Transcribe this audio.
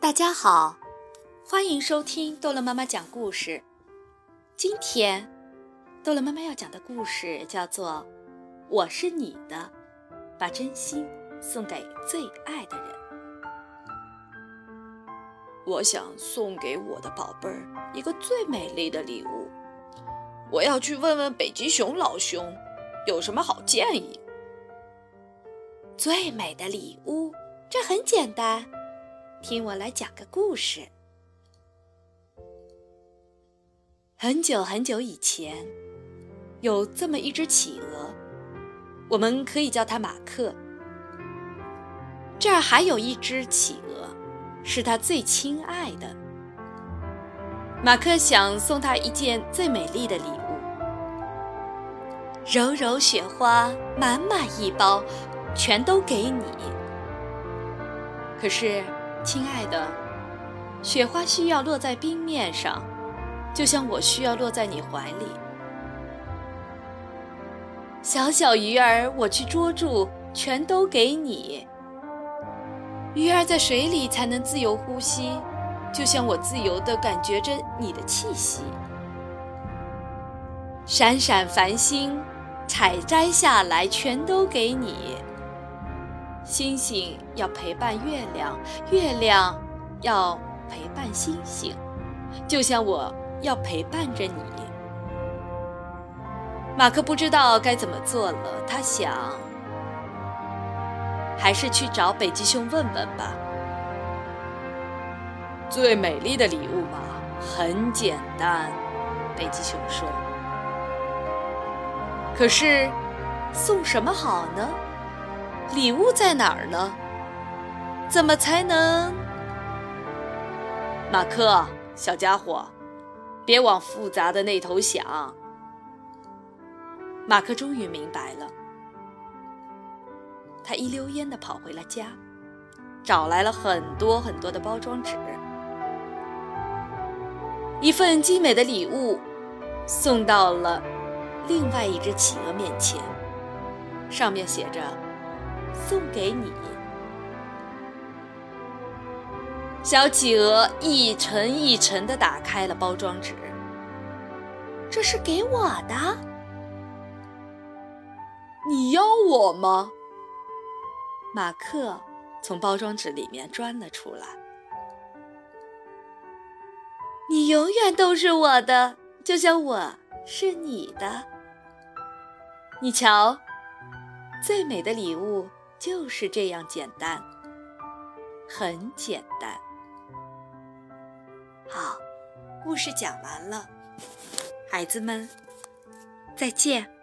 大家好，欢迎收听逗乐妈妈讲故事。今天，逗乐妈妈要讲的故事叫做《我是你的》，把真心送给最爱的人。我想送给我的宝贝儿一个最美丽的礼物。我要去问问北极熊老兄，有什么好建议？最美的礼物，这很简单。听我来讲个故事。很久很久以前，有这么一只企鹅，我们可以叫它马克。这儿还有一只企鹅，是他最亲爱的。马克想送他一件最美丽的礼物，柔柔雪花满满一包，全都给你。可是。亲爱的，雪花需要落在冰面上，就像我需要落在你怀里。小小鱼儿，我去捉住，全都给你。鱼儿在水里才能自由呼吸，就像我自由地感觉着你的气息。闪闪繁星，采摘下来，全都给你。星星要陪伴月亮，月亮要陪伴星星，就像我要陪伴着你。马克不知道该怎么做了，他想，还是去找北极熊问问吧。最美丽的礼物嘛，很简单，北极熊说。可是，送什么好呢？礼物在哪儿呢？怎么才能？马克，小家伙，别往复杂的那头想。马克终于明白了，他一溜烟的跑回了家，找来了很多很多的包装纸，一份精美的礼物送到了另外一只企鹅面前，上面写着。送给你，小企鹅一层一层的打开了包装纸。这是给我的，你要我吗？马克从包装纸里面钻了出来。你永远都是我的，就像我是你的。你瞧，最美的礼物。就是这样简单，很简单。好，故事讲完了，孩子们，再见。